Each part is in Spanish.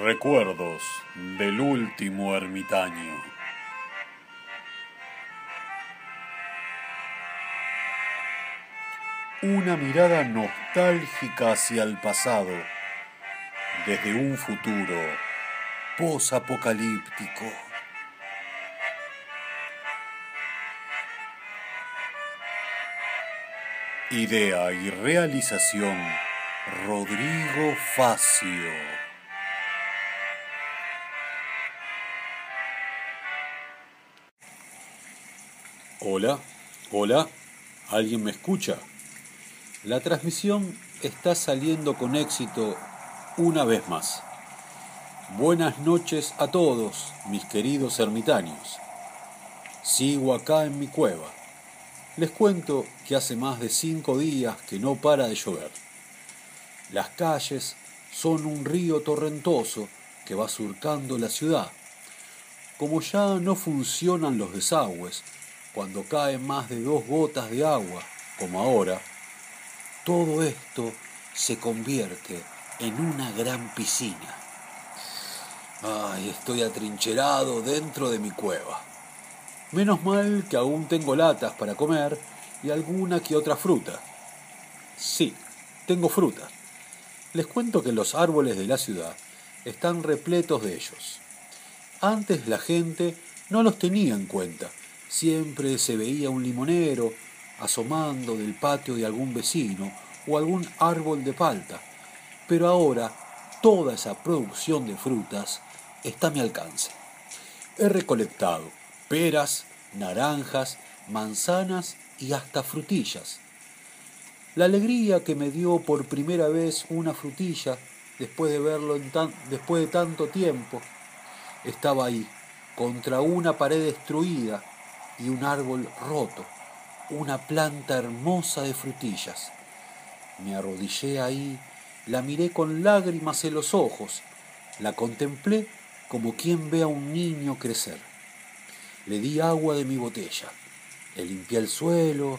Recuerdos del último ermitaño. Una mirada nostálgica hacia el pasado, desde un futuro posapocalíptico. Idea y realización Rodrigo Facio. Hola, hola, ¿alguien me escucha? La transmisión está saliendo con éxito una vez más. Buenas noches a todos, mis queridos ermitaños. Sigo acá en mi cueva. Les cuento que hace más de cinco días que no para de llover. Las calles son un río torrentoso que va surcando la ciudad. Como ya no funcionan los desagües, cuando caen más de dos gotas de agua, como ahora, todo esto se convierte en una gran piscina. Ay, estoy atrincherado dentro de mi cueva. Menos mal que aún tengo latas para comer y alguna que otra fruta. Sí, tengo fruta. Les cuento que los árboles de la ciudad están repletos de ellos. Antes la gente no los tenía en cuenta. Siempre se veía un limonero asomando del patio de algún vecino o algún árbol de palta, pero ahora toda esa producción de frutas está a mi alcance. He recolectado peras, naranjas, manzanas y hasta frutillas. La alegría que me dio por primera vez una frutilla después de verlo después de tanto tiempo estaba ahí, contra una pared destruida y un árbol roto una planta hermosa de frutillas. Me arrodillé ahí, la miré con lágrimas en los ojos, la contemplé como quien ve a un niño crecer. Le di agua de mi botella, le limpié el suelo,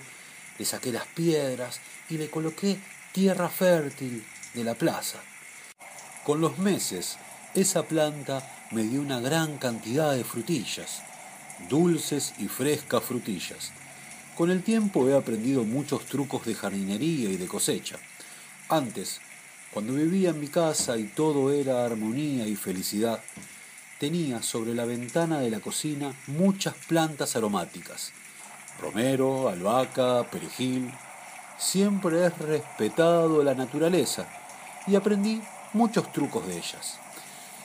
le saqué las piedras y le coloqué tierra fértil de la plaza. Con los meses, esa planta me dio una gran cantidad de frutillas, dulces y frescas frutillas, con el tiempo he aprendido muchos trucos de jardinería y de cosecha. Antes, cuando vivía en mi casa y todo era armonía y felicidad, tenía sobre la ventana de la cocina muchas plantas aromáticas. Romero, albahaca, perejil. Siempre he respetado la naturaleza y aprendí muchos trucos de ellas.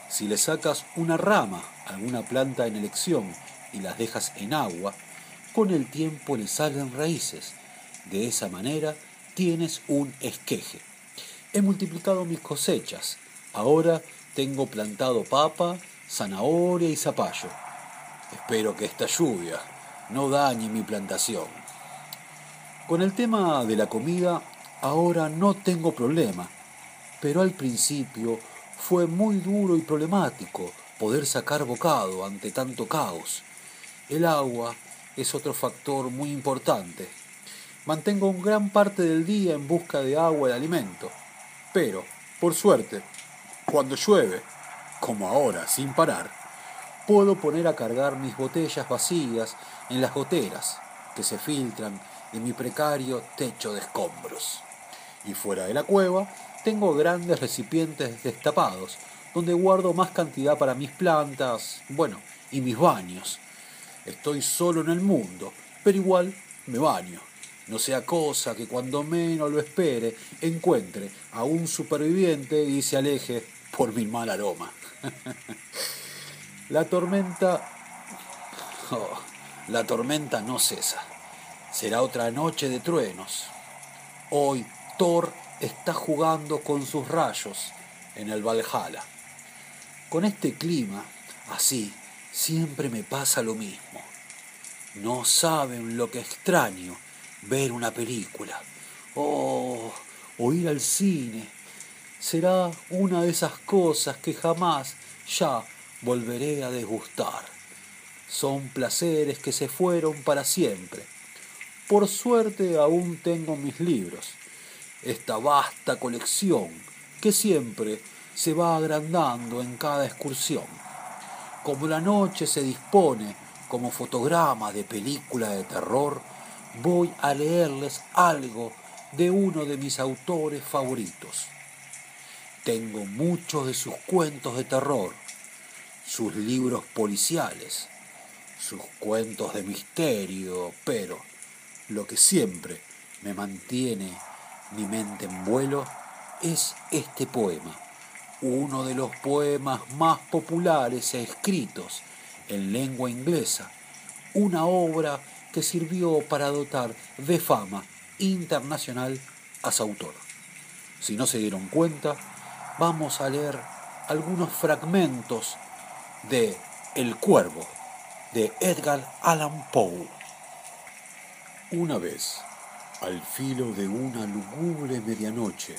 Si le sacas una rama alguna planta en elección y las dejas en agua, con el tiempo le salen raíces. De esa manera tienes un esqueje. He multiplicado mis cosechas. Ahora tengo plantado papa, zanahoria y zapallo. Espero que esta lluvia no dañe mi plantación. Con el tema de la comida, ahora no tengo problema, pero al principio fue muy duro y problemático poder sacar bocado ante tanto caos. El agua es otro factor muy importante. Mantengo gran parte del día en busca de agua y alimento, pero, por suerte, cuando llueve, como ahora, sin parar, puedo poner a cargar mis botellas vacías en las goteras que se filtran de mi precario techo de escombros. Y fuera de la cueva tengo grandes recipientes destapados donde guardo más cantidad para mis plantas, bueno, y mis baños, Estoy solo en el mundo, pero igual me baño. No sea cosa que cuando menos lo espere encuentre a un superviviente y se aleje por mi mal aroma. la tormenta... Oh, la tormenta no cesa. Será otra noche de truenos. Hoy Thor está jugando con sus rayos en el Valhalla. Con este clima, así, Siempre me pasa lo mismo. No saben lo que extraño ver una película. Oh, o ir al cine. Será una de esas cosas que jamás ya volveré a desgustar. Son placeres que se fueron para siempre. Por suerte aún tengo mis libros, esta vasta colección que siempre se va agrandando en cada excursión. Como la noche se dispone como fotograma de película de terror, voy a leerles algo de uno de mis autores favoritos. Tengo muchos de sus cuentos de terror, sus libros policiales, sus cuentos de misterio, pero lo que siempre me mantiene mi mente en vuelo es este poema, uno de los poemas más populares e escritos en lengua inglesa, una obra que sirvió para dotar de fama internacional a su autor. Si no se dieron cuenta, vamos a leer algunos fragmentos de El Cuervo de Edgar Allan Poe. Una vez, al filo de una lúgubre medianoche,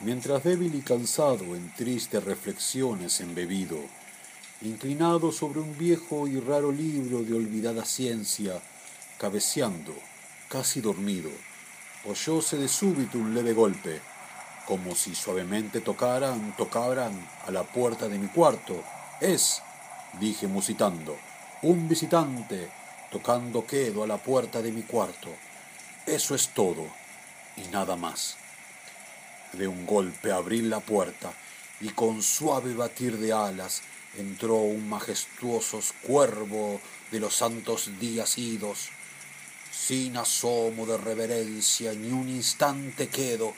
mientras débil y cansado en tristes reflexiones embebido, inclinado sobre un viejo y raro libro de olvidada ciencia, cabeceando, casi dormido, oyóse de súbito un leve golpe, como si suavemente tocaran, tocaran a la puerta de mi cuarto. Es, dije musitando, un visitante tocando quedo a la puerta de mi cuarto. Eso es todo y nada más. De un golpe abrí la puerta y con suave batir de alas entró un majestuoso cuervo de los santos días idos. Sin asomo de reverencia ni un instante quedo,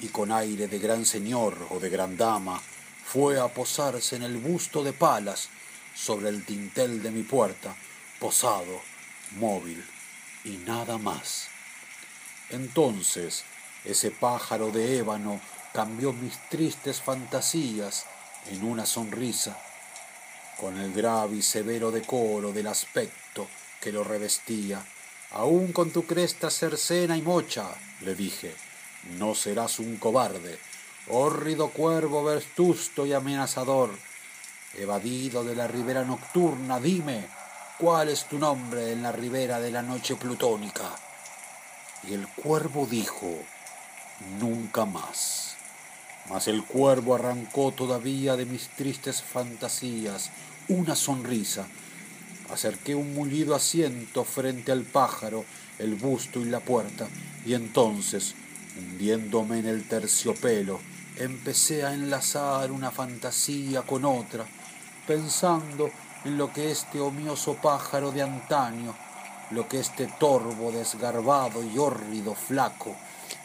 y con aire de gran señor o de gran dama, fue a posarse en el busto de palas sobre el tintel de mi puerta, posado, móvil y nada más. Entonces ese pájaro de ébano cambió mis tristes fantasías en una sonrisa, con el grave y severo decoro del aspecto que lo revestía. Aún con tu cresta cercena y mocha, le dije, no serás un cobarde, hórrido cuervo vestusto y amenazador, evadido de la ribera nocturna, dime, ¿cuál es tu nombre en la ribera de la noche plutónica? Y el cuervo dijo, nunca más. Mas el cuervo arrancó todavía de mis tristes fantasías una sonrisa. Acerqué un mullido asiento frente al pájaro, el busto y la puerta, y entonces, hundiéndome en el terciopelo, empecé a enlazar una fantasía con otra, pensando en lo que este omioso pájaro de antaño, lo que este torvo desgarbado y hórrido flaco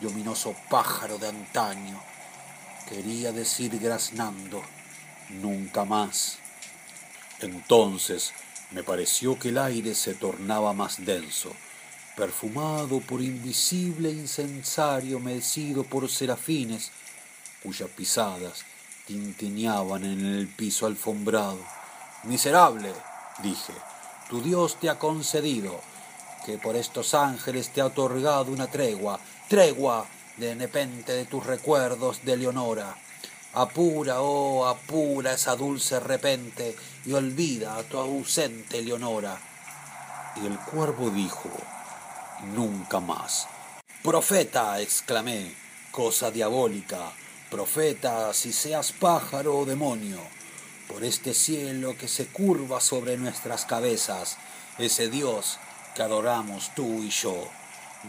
y ominoso pájaro de antaño quería decir graznando, nunca más. Entonces me pareció que el aire se tornaba más denso, perfumado por invisible incensario mecido por serafines, cuyas pisadas tintineaban en el piso alfombrado. Miserable, dije, tu Dios te ha concedido, que por estos ángeles te ha otorgado una tregua, tregua de nepente de tus recuerdos de Leonora. Apura, oh, apura esa dulce repente y olvida a tu ausente Leonora. Y el cuervo dijo, nunca más. Profeta, exclamé, cosa diabólica, profeta, si seas pájaro o demonio, por este cielo que se curva sobre nuestras cabezas, ese Dios que adoramos tú y yo.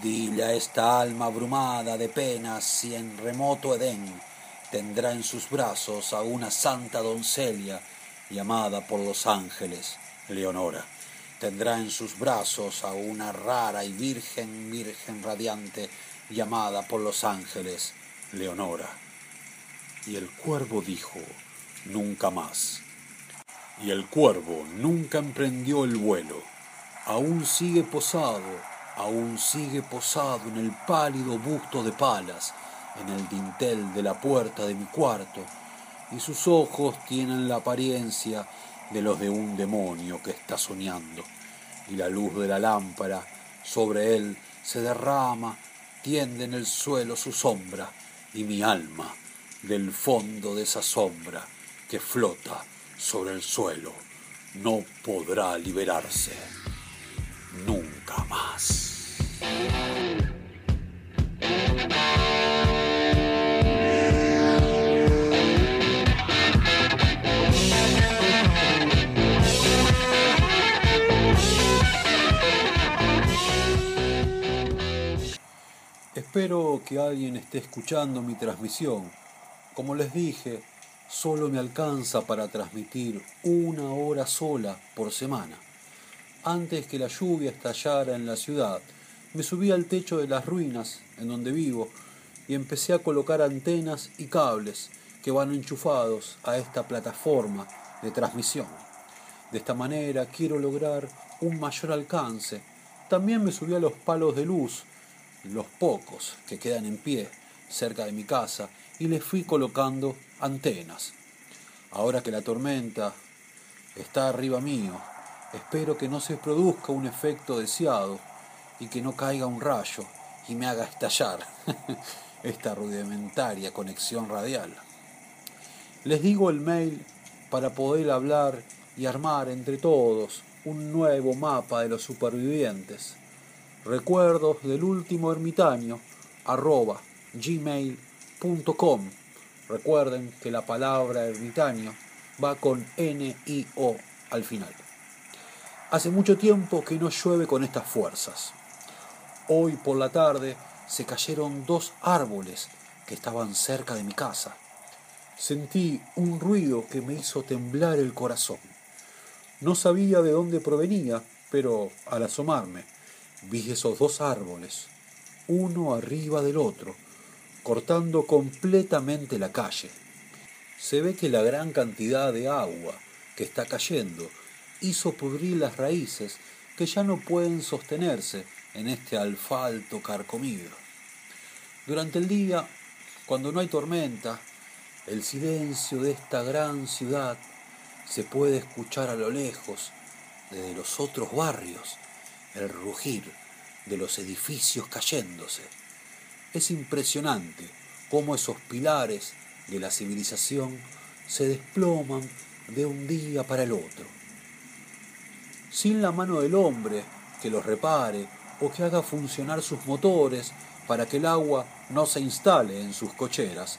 Dile a esta alma abrumada de penas si en remoto Edén tendrá en sus brazos a una santa doncella llamada por los ángeles, Leonora. Tendrá en sus brazos a una rara y virgen, virgen radiante llamada por los ángeles, Leonora. Y el cuervo dijo, nunca más. Y el cuervo nunca emprendió el vuelo. Aún sigue posado, aún sigue posado en el pálido busto de palas, en el dintel de la puerta de mi cuarto, y sus ojos tienen la apariencia de los de un demonio que está soñando, y la luz de la lámpara sobre él se derrama, tiende en el suelo su sombra, y mi alma del fondo de esa sombra que flota sobre el suelo no podrá liberarse nunca más. Espero que alguien esté escuchando mi transmisión. Como les dije, solo me alcanza para transmitir una hora sola por semana. Antes que la lluvia estallara en la ciudad, me subí al techo de las ruinas en donde vivo y empecé a colocar antenas y cables que van enchufados a esta plataforma de transmisión. De esta manera quiero lograr un mayor alcance. También me subí a los palos de luz, los pocos que quedan en pie cerca de mi casa, y les fui colocando antenas. Ahora que la tormenta está arriba mío, espero que no se produzca un efecto deseado y que no caiga un rayo y me haga estallar esta rudimentaria conexión radial. Les digo el mail para poder hablar y armar entre todos un nuevo mapa de los supervivientes. Recuerdos del último ermitaño arroba gmail.com. Recuerden que la palabra ermitaño va con N-I-O al final. Hace mucho tiempo que no llueve con estas fuerzas. Hoy por la tarde se cayeron dos árboles que estaban cerca de mi casa. Sentí un ruido que me hizo temblar el corazón. No sabía de dónde provenía, pero al asomarme vi esos dos árboles, uno arriba del otro, cortando completamente la calle. Se ve que la gran cantidad de agua que está cayendo hizo pudrir las raíces que ya no pueden sostenerse en este alfalto carcomido. Durante el día, cuando no hay tormenta, el silencio de esta gran ciudad se puede escuchar a lo lejos, desde los otros barrios, el rugir de los edificios cayéndose. Es impresionante cómo esos pilares de la civilización se desploman de un día para el otro. Sin la mano del hombre que los repare o que haga funcionar sus motores para que el agua no se instale en sus cocheras,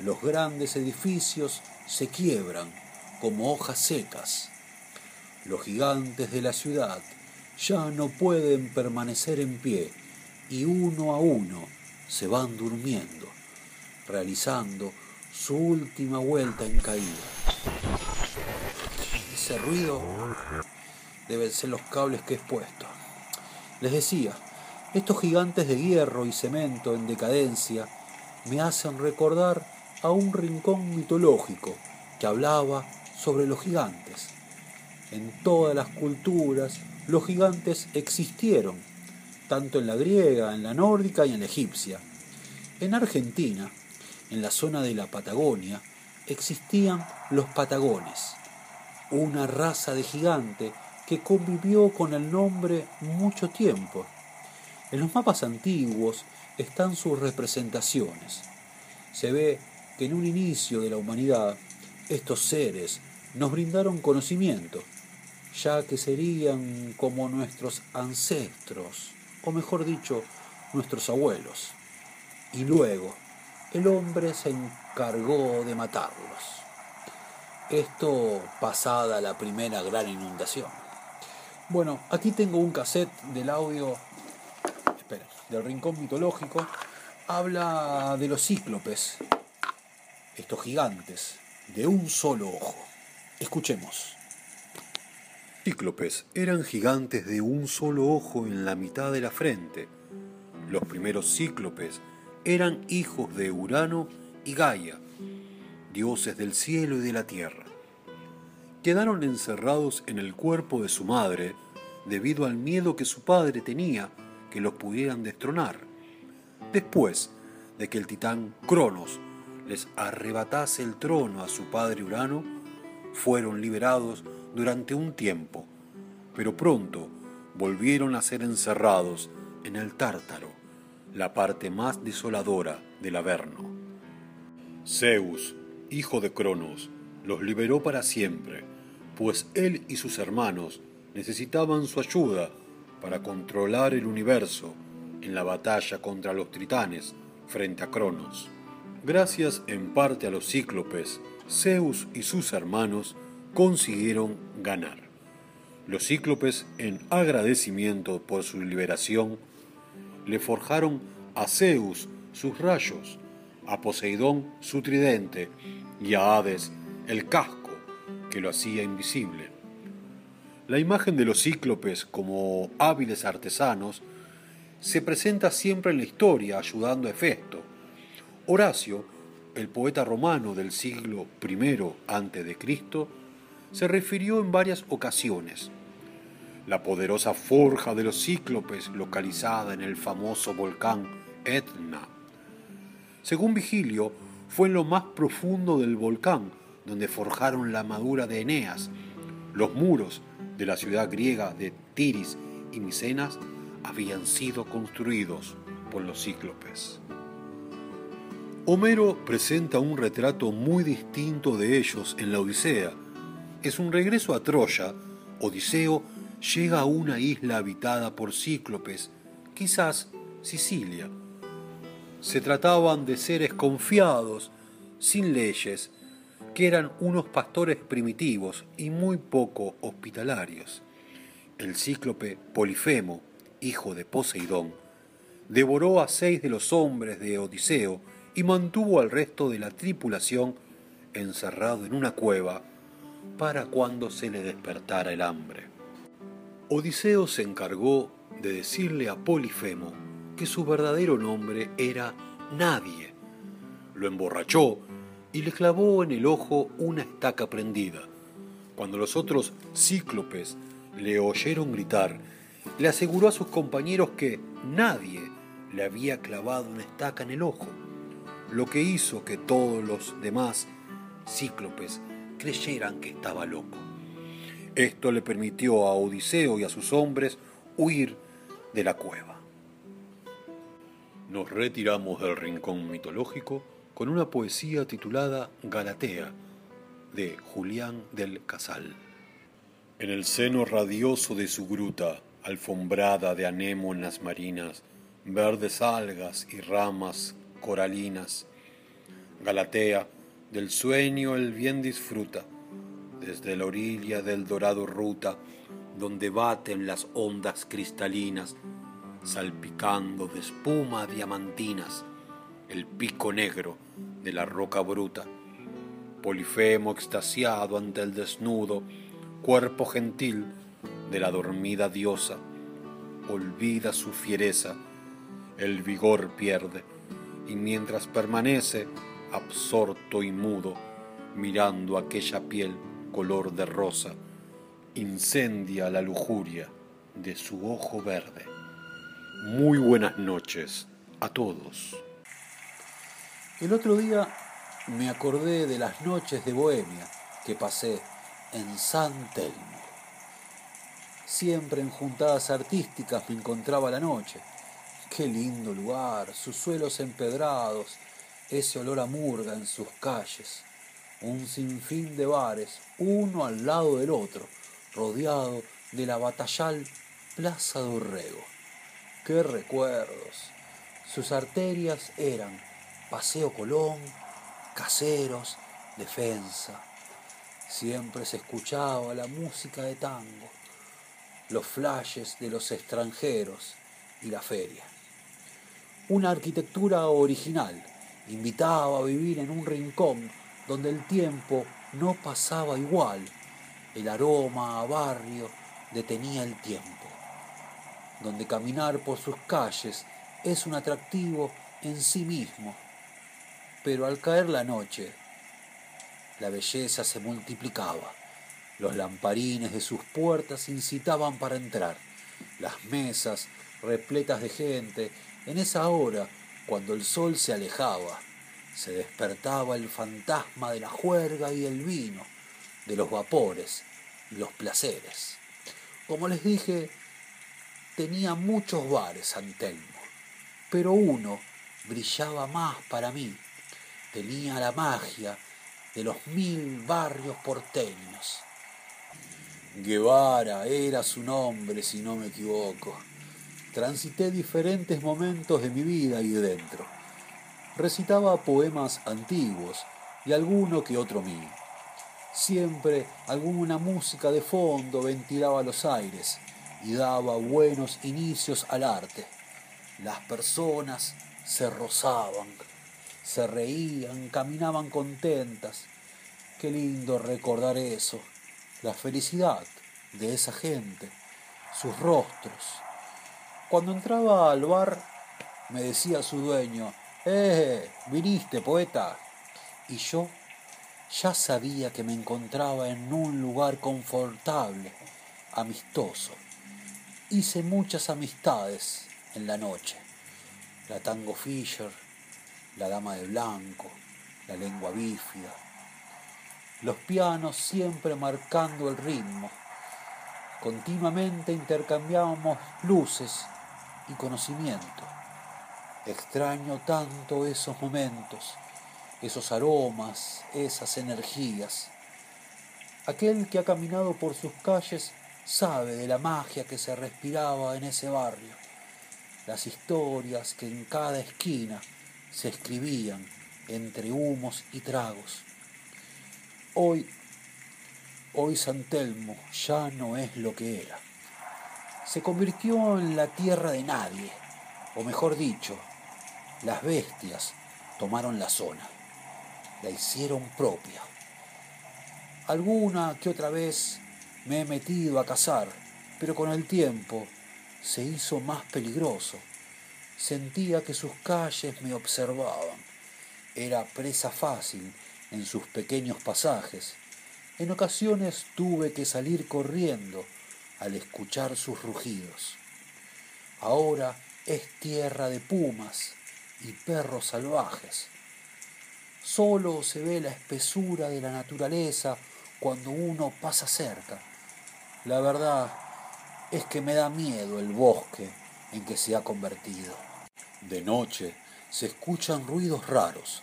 los grandes edificios se quiebran como hojas secas. Los gigantes de la ciudad ya no pueden permanecer en pie y uno a uno se van durmiendo, realizando su última vuelta en caída. Ese ruido deben ser los cables que he puesto. Les decía, estos gigantes de hierro y cemento en decadencia me hacen recordar a un rincón mitológico que hablaba sobre los gigantes. En todas las culturas los gigantes existieron, tanto en la griega, en la nórdica y en la egipcia. En Argentina, en la zona de la Patagonia, existían los patagones, una raza de gigante que convivió con el nombre mucho tiempo. En los mapas antiguos están sus representaciones. Se ve que en un inicio de la humanidad estos seres nos brindaron conocimiento, ya que serían como nuestros ancestros, o mejor dicho, nuestros abuelos. Y luego, el hombre se encargó de matarlos. Esto pasada la primera gran inundación. Bueno, aquí tengo un cassette del audio, espera, del rincón mitológico. Habla de los cíclopes, estos gigantes, de un solo ojo. Escuchemos. Cíclopes eran gigantes de un solo ojo en la mitad de la frente. Los primeros cíclopes eran hijos de Urano y Gaia, dioses del cielo y de la tierra. Quedaron encerrados en el cuerpo de su madre debido al miedo que su padre tenía que los pudieran destronar. Después de que el titán Cronos les arrebatase el trono a su padre Urano, fueron liberados durante un tiempo, pero pronto volvieron a ser encerrados en el Tártaro, la parte más desoladora del Averno. Zeus, hijo de Cronos, los liberó para siempre, pues él y sus hermanos necesitaban su ayuda para controlar el universo en la batalla contra los tritanes frente a Cronos. Gracias en parte a los cíclopes, Zeus y sus hermanos consiguieron ganar. Los cíclopes, en agradecimiento por su liberación, le forjaron a Zeus sus rayos, a Poseidón su tridente y a Hades el casco que lo hacía invisible. La imagen de los cíclopes como hábiles artesanos se presenta siempre en la historia ayudando a Hefesto. Horacio, el poeta romano del siglo I a.C., se refirió en varias ocasiones. La poderosa forja de los cíclopes localizada en el famoso volcán Etna. Según Vigilio, fue en lo más profundo del volcán donde forjaron la madura de Eneas. Los muros de la ciudad griega de Tiris y Micenas habían sido construidos por los cíclopes. Homero presenta un retrato muy distinto de ellos en la Odisea. Es un regreso a Troya. Odiseo llega a una isla habitada por cíclopes, quizás Sicilia. Se trataban de seres confiados, sin leyes, eran unos pastores primitivos y muy poco hospitalarios. El cíclope Polifemo, hijo de Poseidón, devoró a seis de los hombres de Odiseo y mantuvo al resto de la tripulación encerrado en una cueva para cuando se le despertara el hambre. Odiseo se encargó de decirle a Polifemo que su verdadero nombre era Nadie. Lo emborrachó y le clavó en el ojo una estaca prendida. Cuando los otros cíclopes le oyeron gritar, le aseguró a sus compañeros que nadie le había clavado una estaca en el ojo, lo que hizo que todos los demás cíclopes creyeran que estaba loco. Esto le permitió a Odiseo y a sus hombres huir de la cueva. Nos retiramos del rincón mitológico con una poesía titulada Galatea de Julián del Casal. En el seno radioso de su gruta, alfombrada de anémonas marinas, verdes algas y ramas coralinas. Galatea, del sueño el bien disfruta, desde la orilla del dorado ruta, donde baten las ondas cristalinas, salpicando de espuma diamantinas el pico negro de la roca bruta. Polifemo extasiado ante el desnudo, cuerpo gentil de la dormida diosa, olvida su fiereza, el vigor pierde, y mientras permanece absorto y mudo, mirando aquella piel color de rosa, incendia la lujuria de su ojo verde. Muy buenas noches a todos. El otro día me acordé de las noches de Bohemia que pasé en San Telmo. Siempre en juntadas artísticas me encontraba la noche. Qué lindo lugar, sus suelos empedrados, ese olor a murga en sus calles, un sinfín de bares, uno al lado del otro, rodeado de la batallal Plaza de Urrego. Qué recuerdos. Sus arterias eran Paseo Colón, Caseros, Defensa. Siempre se escuchaba la música de tango los flashes de los extranjeros y la feria. Una arquitectura original invitaba a vivir en un rincón donde el tiempo no pasaba igual, el aroma a barrio detenía el tiempo, donde caminar por sus calles es un atractivo en sí mismo, pero al caer la noche, la belleza se multiplicaba los lamparines de sus puertas incitaban para entrar. Las mesas, repletas de gente, en esa hora, cuando el sol se alejaba, se despertaba el fantasma de la juerga y el vino, de los vapores y los placeres. Como les dije, tenía muchos bares San Telmo, pero uno brillaba más para mí. Tenía la magia de los mil barrios porteños Guevara era su nombre, si no me equivoco. Transité diferentes momentos de mi vida ahí dentro. Recitaba poemas antiguos y alguno que otro mío. Siempre alguna música de fondo ventilaba los aires y daba buenos inicios al arte. Las personas se rozaban, se reían, caminaban contentas. Qué lindo recordar eso, la felicidad de esa gente, sus rostros. Cuando entraba al bar, me decía su dueño, ¡Eh! ¿Viniste, poeta? Y yo ya sabía que me encontraba en un lugar confortable, amistoso. Hice muchas amistades en la noche. La Tango Fisher, la Dama de Blanco, la Lengua Bífida. Los pianos siempre marcando el ritmo. Continuamente intercambiábamos luces y conocimiento. Extraño tanto esos momentos esos aromas, esas energías. Aquel que ha caminado por sus calles sabe de la magia que se respiraba en ese barrio, las historias que en cada esquina se escribían entre humos y tragos. Hoy, hoy San Telmo ya no es lo que era. Se convirtió en la tierra de nadie, o mejor dicho, las bestias tomaron la zona la hicieron propia. Alguna que otra vez me he metido a cazar, pero con el tiempo se hizo más peligroso. Sentía que sus calles me observaban. Era presa fácil en sus pequeños pasajes. En ocasiones tuve que salir corriendo al escuchar sus rugidos. Ahora es tierra de pumas y perros salvajes. Solo se ve la espesura de la naturaleza cuando uno pasa cerca. La verdad es que me da miedo el bosque en que se ha convertido. De noche se escuchan ruidos raros.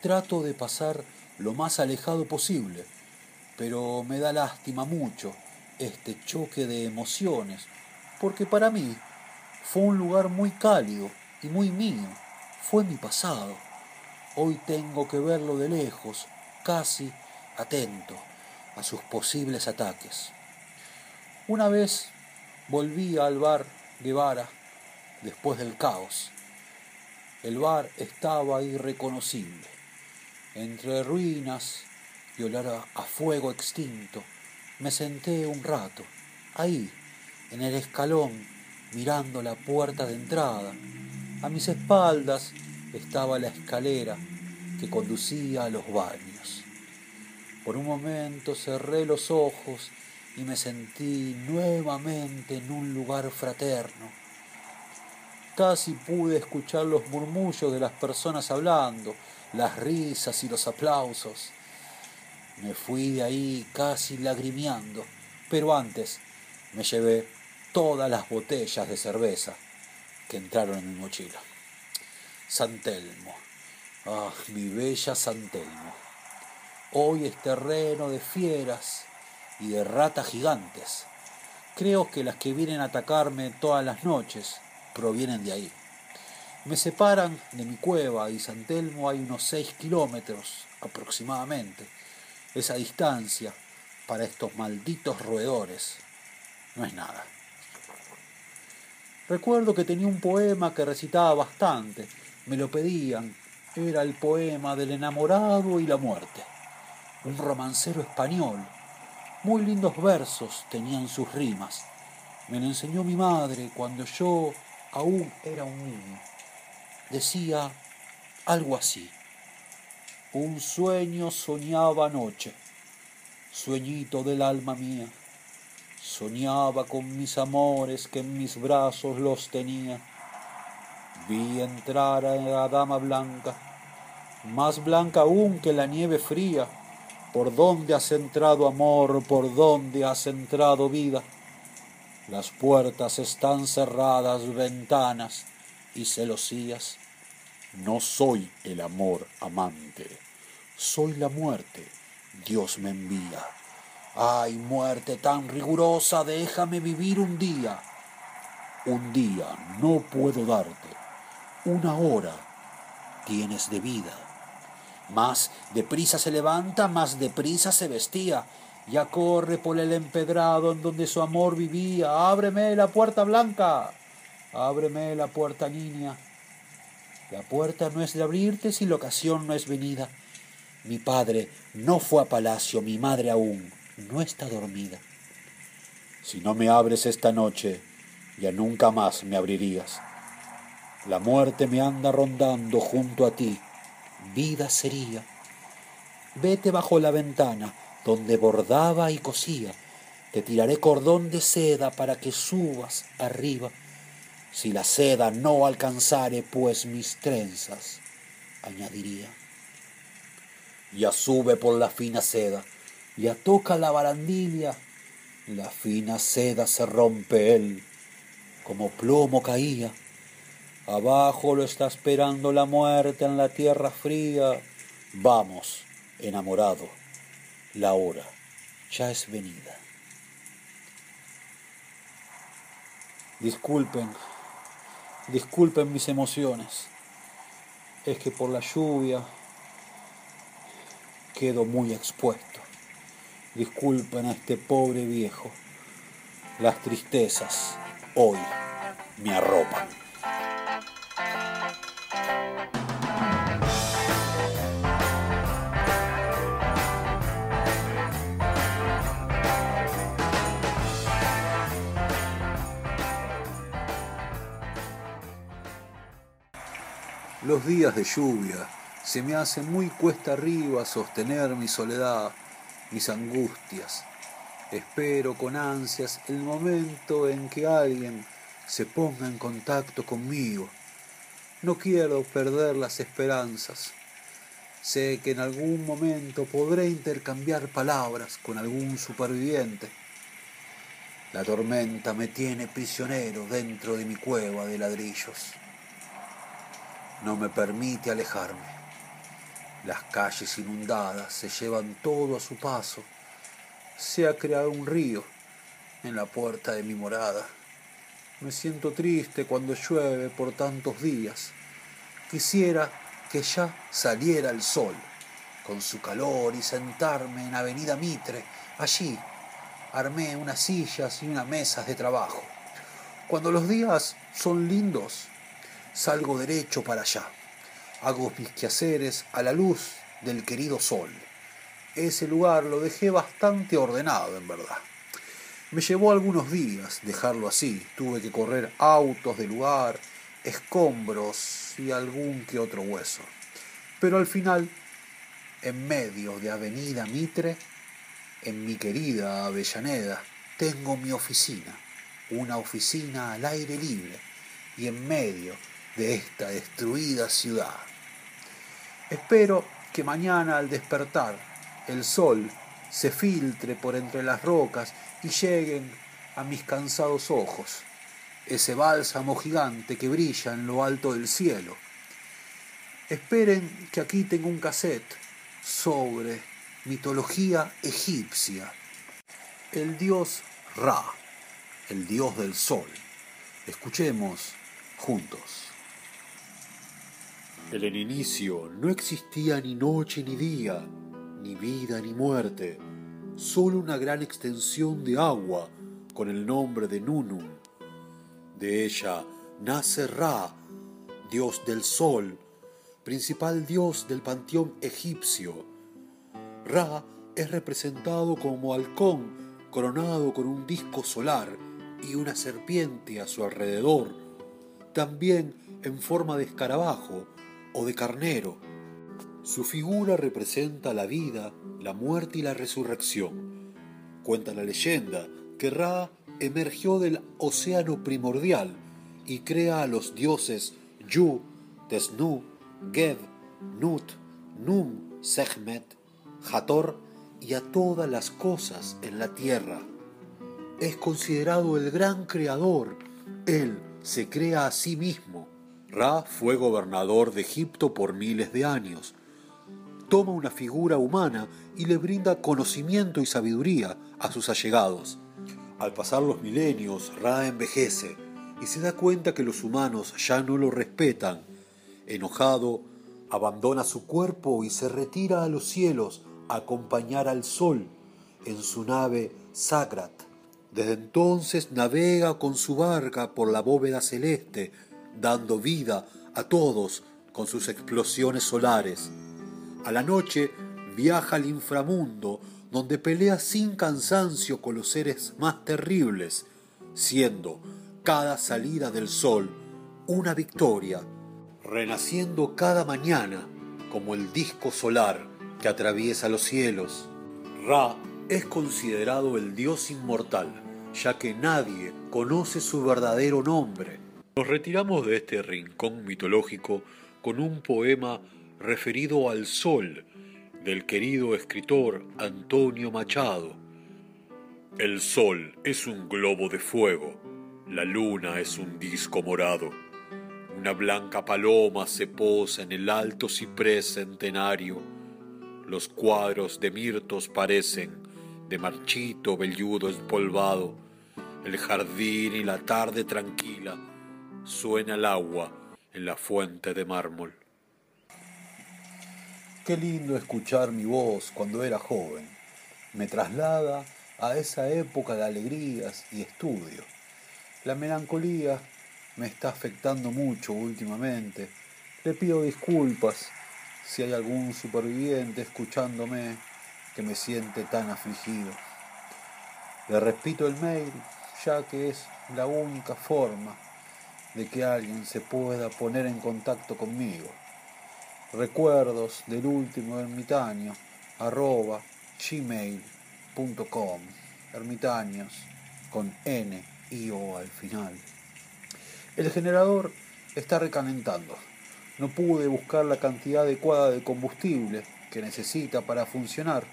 Trato de pasar lo más alejado posible, pero me da lástima mucho este choque de emociones, porque para mí fue un lugar muy cálido y muy mío, fue mi pasado. Hoy tengo que verlo de lejos, casi atento a sus posibles ataques. Una vez volví al bar Guevara después del caos. El bar estaba irreconocible. Entre ruinas y olor a fuego extinto, me senté un rato, ahí, en el escalón, mirando la puerta de entrada. A mis espaldas estaba la escalera que conducía a los baños. Por un momento cerré los ojos y me sentí nuevamente en un lugar fraterno. Casi pude escuchar los murmullos de las personas hablando, las risas y los aplausos. Me fui de ahí casi lagrimeando, pero antes me llevé todas las botellas de cerveza que entraron en mi mochila. San Telmo. Ah, mi bella San Telmo. Hoy es terreno de fieras y de ratas gigantes. Creo que las que vienen a atacarme todas las noches provienen de ahí. Me separan de mi cueva y San Telmo hay unos seis kilómetros aproximadamente. Esa distancia para estos malditos roedores no es nada. Recuerdo que tenía un poema que recitaba bastante me lo pedían. Era el poema del enamorado y la muerte. Un romancero español. Muy lindos versos tenían sus rimas. Me lo enseñó mi madre cuando yo aún era un niño. Decía algo así. Un sueño soñaba anoche, sueñito del alma mía. Soñaba con mis amores que en mis brazos los tenía Vi entrar a la dama blanca, más blanca aún que la nieve fría. ¿Por dónde has entrado amor? ¿Por dónde has entrado vida? Las puertas están cerradas, ventanas y celosías. No soy el amor amante, soy la muerte, Dios me envía. Ay, muerte tan rigurosa, déjame vivir un día. Un día no puedo darte una hora tienes de vida. Más deprisa se levanta, más deprisa se vestía. Ya corre por el empedrado en donde su amor vivía. Ábreme la puerta blanca, ábreme la puerta niña. La puerta no es de abrirte si la ocasión no es venida. Mi padre no fue a palacio, mi madre aún no está dormida. Si no me abres esta noche, ya nunca más me abrirías. La muerte me anda rondando junto a ti, vida sería. Vete bajo la ventana, donde bordaba y cosía. Te tiraré cordón de seda para que subas arriba. Si la seda no alcanzare, pues mis trenzas, añadiría. Ya sube por la fina seda, ya toca la barandilla, la fina seda se rompe él, como plomo caía. Abajo lo está esperando la muerte en la tierra fría. Vamos, enamorado, la hora ya es venida. Disculpen, disculpen mis emociones. Es que por la lluvia quedo muy expuesto. Disculpen a este pobre viejo. Las tristezas hoy me arropan. Los días de lluvia se me hacen muy cuesta arriba sostener mi soledad, mis angustias. Espero con ansias el momento en que alguien se ponga en contacto conmigo. No quiero perder las esperanzas. Sé que en algún momento podré intercambiar palabras con algún superviviente. La tormenta me tiene prisionero dentro de mi cueva de ladrillos no me permite alejarme. Las calles inundadas se llevan todo a su paso. Se ha creado un río en la puerta de mi morada. Me siento triste cuando llueve por tantos días. Quisiera que ya saliera el sol con su calor y sentarme en Avenida Mitre. Allí armé unas sillas y unas mesas de trabajo. Cuando los días son lindos, salgo derecho para allá. Hago mis quehaceres a la luz del querido sol. Ese lugar lo dejé bastante ordenado, en verdad. Me llevó algunos días dejarlo así. Tuve que correr autos de lugar, escombros y algún que otro hueso. Pero al final, en medio de Avenida Mitre, en mi querida Avellaneda, tengo mi oficina, una oficina al aire libre, y en medio de esta destruida ciudad. Espero que mañana al despertar el sol se filtre por entre las rocas y lleguen a mis cansados ojos ese bálsamo gigante que brilla en lo alto del cielo. Esperen que aquí tengo un cassette sobre mitología egipcia. El dios Ra, el dios del sol. Escuchemos juntos. En el inicio no existía ni noche ni día, ni vida ni muerte, solo una gran extensión de agua con el nombre de Nunum. De ella nace Ra, dios del sol, principal dios del panteón egipcio. Ra es representado como halcón coronado con un disco solar y una serpiente a su alrededor, también en forma de escarabajo, o de carnero. Su figura representa la vida, la muerte y la resurrección. Cuenta la leyenda que Ra emergió del océano primordial y crea a los dioses Yu, Tesnu, Geb, Nut, Num, Sehmet, Hathor y a todas las cosas en la tierra. Es considerado el gran creador. Él se crea a sí mismo Ra fue gobernador de Egipto por miles de años. Toma una figura humana y le brinda conocimiento y sabiduría a sus allegados. Al pasar los milenios, Ra envejece y se da cuenta que los humanos ya no lo respetan. Enojado, abandona su cuerpo y se retira a los cielos a acompañar al sol en su nave Sagrat. Desde entonces navega con su barca por la bóveda celeste, dando vida a todos con sus explosiones solares. A la noche viaja al inframundo, donde pelea sin cansancio con los seres más terribles, siendo cada salida del sol una victoria, renaciendo cada mañana como el disco solar que atraviesa los cielos. Ra es considerado el dios inmortal, ya que nadie conoce su verdadero nombre. Nos retiramos de este rincón mitológico con un poema referido al sol del querido escritor Antonio Machado. El sol es un globo de fuego, la luna es un disco morado. Una blanca paloma se posa en el alto ciprés centenario. Los cuadros de mirtos parecen de marchito velludo espolvado. El jardín y la tarde tranquila suena el agua en la fuente de mármol. Qué lindo escuchar mi voz cuando era joven. Me traslada a esa época de alegrías y estudio. La melancolía me está afectando mucho últimamente. Le pido disculpas si hay algún superviviente escuchándome que me siente tan afligido. Le repito el mail, ya que es la única forma de que alguien se pueda poner en contacto conmigo. Recuerdos del último ermitaño, arroba gmail.com, ermitaños con N y O al final. El generador está recalentando. No pude buscar la cantidad adecuada de combustible que necesita para funcionar.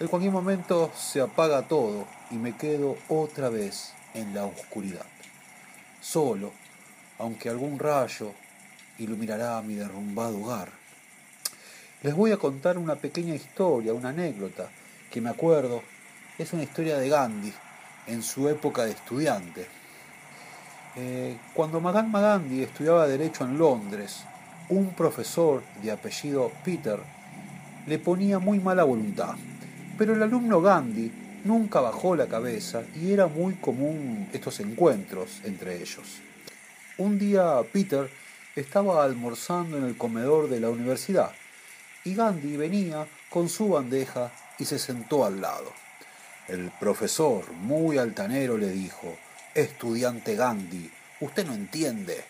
En cualquier momento se apaga todo y me quedo otra vez en la oscuridad. Solo, aunque algún rayo iluminará mi derrumbado hogar. Les voy a contar una pequeña historia, una anécdota que me acuerdo. Es una historia de Gandhi en su época de estudiante. Eh, cuando Mahatma Gandhi estudiaba Derecho en Londres, un profesor de apellido Peter le ponía muy mala voluntad, pero el alumno Gandhi nunca bajó la cabeza y era muy común estos encuentros entre ellos. Un día Peter estaba almorzando en el comedor de la universidad y Gandhi venía con su bandeja y se sentó al lado. El profesor, muy altanero, le dijo, Estudiante Gandhi, usted no entiende.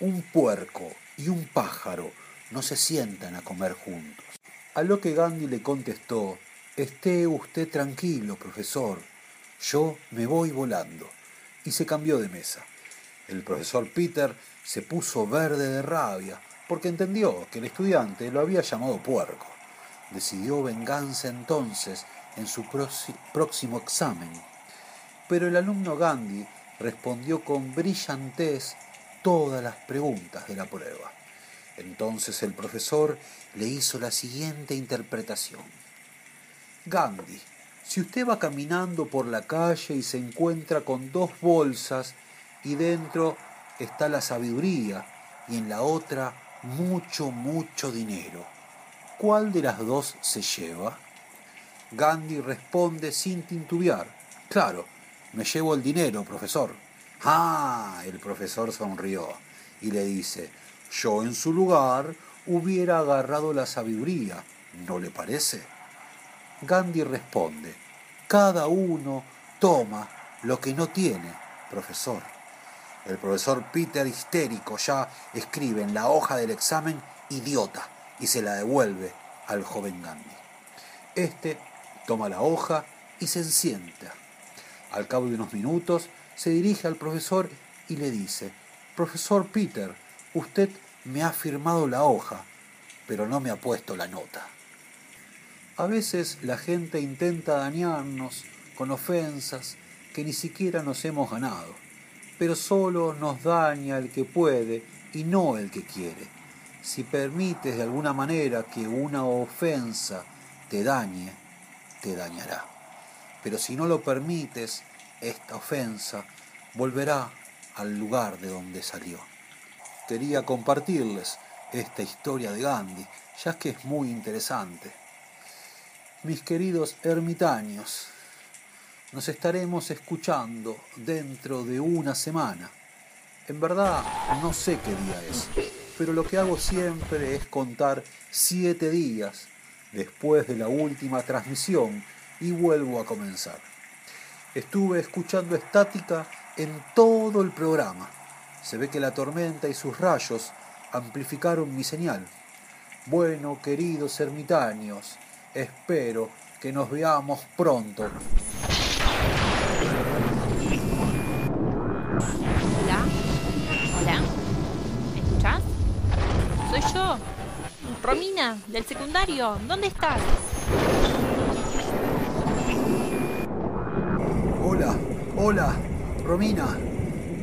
Un puerco y un pájaro no se sientan a comer juntos. A lo que Gandhi le contestó, Esté usted tranquilo, profesor, yo me voy volando. Y se cambió de mesa. El profesor Peter se puso verde de rabia porque entendió que el estudiante lo había llamado puerco. Decidió venganza entonces en su próximo examen. Pero el alumno Gandhi respondió con brillantez todas las preguntas de la prueba. Entonces el profesor le hizo la siguiente interpretación. Gandhi, si usted va caminando por la calle y se encuentra con dos bolsas y dentro está la sabiduría y en la otra mucho, mucho dinero, ¿cuál de las dos se lleva? Gandhi responde sin tintubear. Claro, me llevo el dinero, profesor. Ah, el profesor sonrió y le dice, yo en su lugar hubiera agarrado la sabiduría, ¿no le parece? Gandhi responde, cada uno toma lo que no tiene, profesor. El profesor Peter, histérico, ya escribe en la hoja del examen idiota y se la devuelve al joven Gandhi. Este toma la hoja y se sienta. Al cabo de unos minutos se dirige al profesor y le dice, Profesor Peter, usted me ha firmado la hoja, pero no me ha puesto la nota. A veces la gente intenta dañarnos con ofensas que ni siquiera nos hemos ganado, pero solo nos daña el que puede y no el que quiere. Si permites de alguna manera que una ofensa te dañe, te dañará. Pero si no lo permites, esta ofensa volverá al lugar de donde salió. Quería compartirles esta historia de Gandhi, ya que es muy interesante. Mis queridos ermitaños, nos estaremos escuchando dentro de una semana. En verdad, no sé qué día es, pero lo que hago siempre es contar siete días después de la última transmisión y vuelvo a comenzar. Estuve escuchando estática en todo el programa. Se ve que la tormenta y sus rayos amplificaron mi señal. Bueno, queridos ermitaños, espero que nos veamos pronto. Hola. Hola. ¿Me escuchás? Soy yo. Romina, del secundario. ¿Dónde estás? Hola, hola, Romina,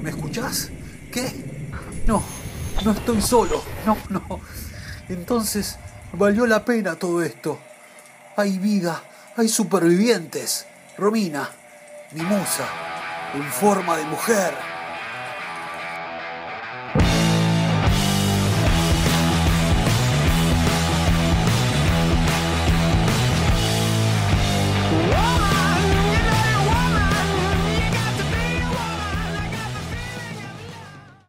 ¿me escuchás? ¿Qué? No, no estoy solo, no, no. Entonces, valió la pena todo esto. Hay vida, hay supervivientes. Romina, mi musa, en forma de mujer.